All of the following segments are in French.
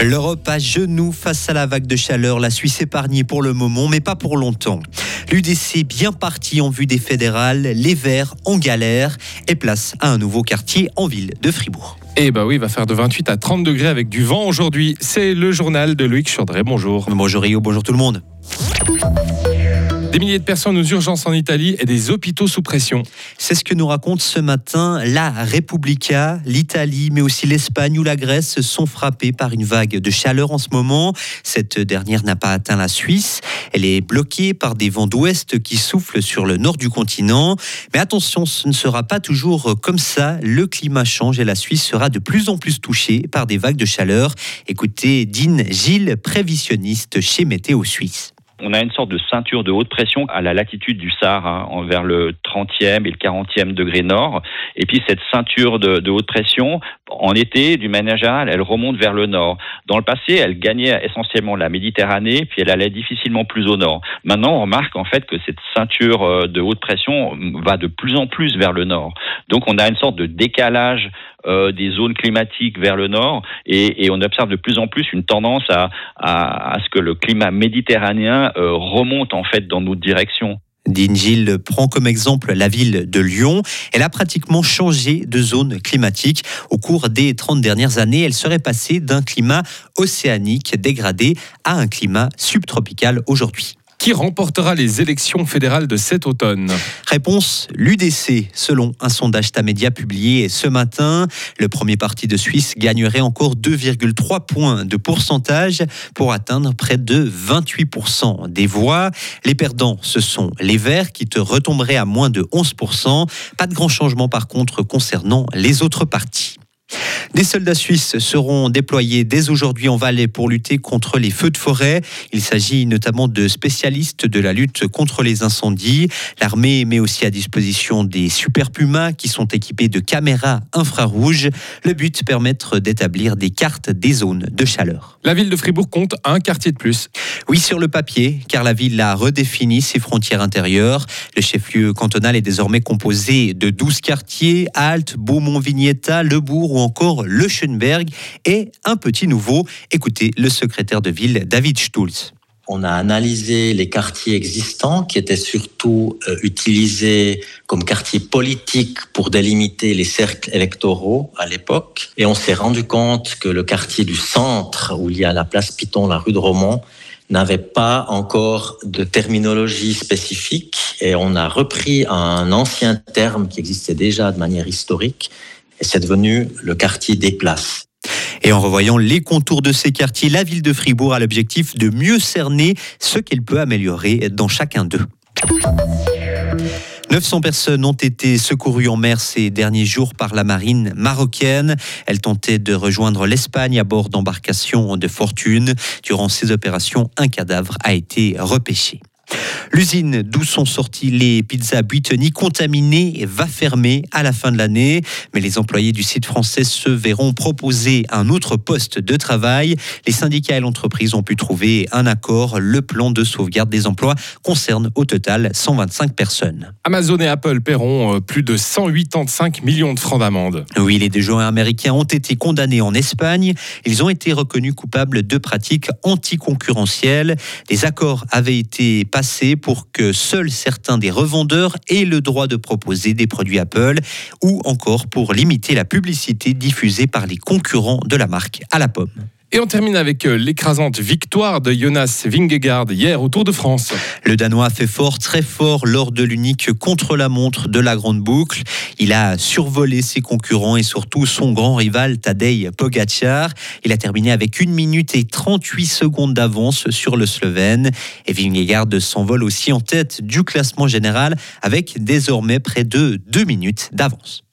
L'Europe à genoux face à la vague de chaleur. La Suisse épargnée pour le moment, mais pas pour longtemps. L'UDC bien parti en vue des fédérales. Les Verts en galère et place à un nouveau quartier en ville de Fribourg. Eh bah oui, il va faire de 28 à 30 degrés avec du vent aujourd'hui. C'est le journal de Loïc Chaudret. Bonjour. Bonjour Rio, bonjour tout le monde. Des milliers de personnes aux urgences en Italie et des hôpitaux sous pression. C'est ce que nous raconte ce matin la Repubblica. L'Italie, mais aussi l'Espagne ou la Grèce sont frappés par une vague de chaleur en ce moment. Cette dernière n'a pas atteint la Suisse. Elle est bloquée par des vents d'ouest qui soufflent sur le nord du continent. Mais attention, ce ne sera pas toujours comme ça. Le climat change et la Suisse sera de plus en plus touchée par des vagues de chaleur. Écoutez Dean Gilles, prévisionniste chez Météo Suisse. On a une sorte de ceinture de haute pression à la latitude du Sahara, vers le 30e et le 40e degré nord. Et puis cette ceinture de, haute pression, en été, du manière elle remonte vers le nord. Dans le passé, elle gagnait essentiellement la Méditerranée, puis elle allait difficilement plus au nord. Maintenant, on remarque en fait que cette ceinture euh, de haute pression va de plus en plus vers le nord. Donc on a une sorte de décalage euh, des zones climatiques vers le nord et, on observe de plus en plus une tendance à, ce que le climat méditerranéen euh, remonte en fait dans notre direction. Dean prend comme exemple la ville de Lyon. Elle a pratiquement changé de zone climatique. Au cours des 30 dernières années, elle serait passée d'un climat océanique dégradé à un climat subtropical aujourd'hui. Qui remportera les élections fédérales de cet automne Réponse l'UDC. Selon un sondage Tamedia publié ce matin, le premier parti de Suisse gagnerait encore 2,3 points de pourcentage pour atteindre près de 28% des voix. Les perdants, ce sont les Verts qui te retomberaient à moins de 11%. Pas de grand changement par contre concernant les autres partis. Des soldats suisses seront déployés dès aujourd'hui en Valais pour lutter contre les feux de forêt. Il s'agit notamment de spécialistes de la lutte contre les incendies. L'armée met aussi à disposition des super pumas qui sont équipés de caméras infrarouges. Le but permettre d'établir des cartes des zones de chaleur. La ville de Fribourg compte un quartier de plus. Oui, sur le papier, car la ville a redéfini ses frontières intérieures. Le chef-lieu cantonal est désormais composé de 12 quartiers, Alt, Beaumont-Vignetta, Le Bourg ou encore le Schönberg et un petit nouveau. Écoutez le secrétaire de ville David Stulz. On a analysé les quartiers existants qui étaient surtout euh, utilisés comme quartiers politiques pour délimiter les cercles électoraux à l'époque. Et on s'est rendu compte que le quartier du centre, où il y a la place Piton, la rue de Romont, n'avait pas encore de terminologie spécifique. Et on a repris un ancien terme qui existait déjà de manière historique c'est devenu le quartier des places. Et en revoyant les contours de ces quartiers, la ville de Fribourg a l'objectif de mieux cerner ce qu'elle peut améliorer dans chacun d'eux. 900 personnes ont été secourues en mer ces derniers jours par la marine marocaine. Elles tentaient de rejoindre l'Espagne à bord d'embarcations de fortune. Durant ces opérations, un cadavre a été repêché. L'usine d'où sont sorties les pizzas Buitoni contaminées va fermer à la fin de l'année. Mais les employés du site français se verront proposer un autre poste de travail. Les syndicats et l'entreprise ont pu trouver un accord. Le plan de sauvegarde des emplois concerne au total 125 personnes. Amazon et Apple paieront euh, plus de 185 millions de francs d'amende. Oui, les deux joueurs américains ont été condamnés en Espagne. Ils ont été reconnus coupables de pratiques anticoncurrentielles. Les accords avaient été pour que seuls certains des revendeurs aient le droit de proposer des produits Apple ou encore pour limiter la publicité diffusée par les concurrents de la marque à la pomme. Et on termine avec euh, l'écrasante victoire de Jonas Vingegaard hier au Tour de France. Le Danois fait fort, très fort lors de l'unique contre-la-montre de la Grande Boucle. Il a survolé ses concurrents et surtout son grand rival Tadej Pogacar. Il a terminé avec 1 minute et 38 secondes d'avance sur le Slovène. Et Vingegaard s'envole aussi en tête du classement général avec désormais près de 2 minutes d'avance.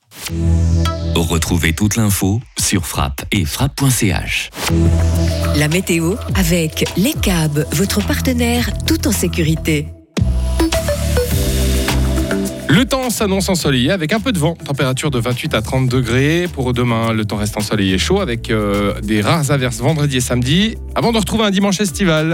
Retrouvez toute l'info sur frappe et frappe.ch. La météo avec Les câbles, votre partenaire tout en sécurité. Le temps s'annonce ensoleillé avec un peu de vent, température de 28 à 30 degrés. Pour demain, le temps reste ensoleillé et chaud avec euh, des rares averses vendredi et samedi, avant de retrouver un dimanche estival.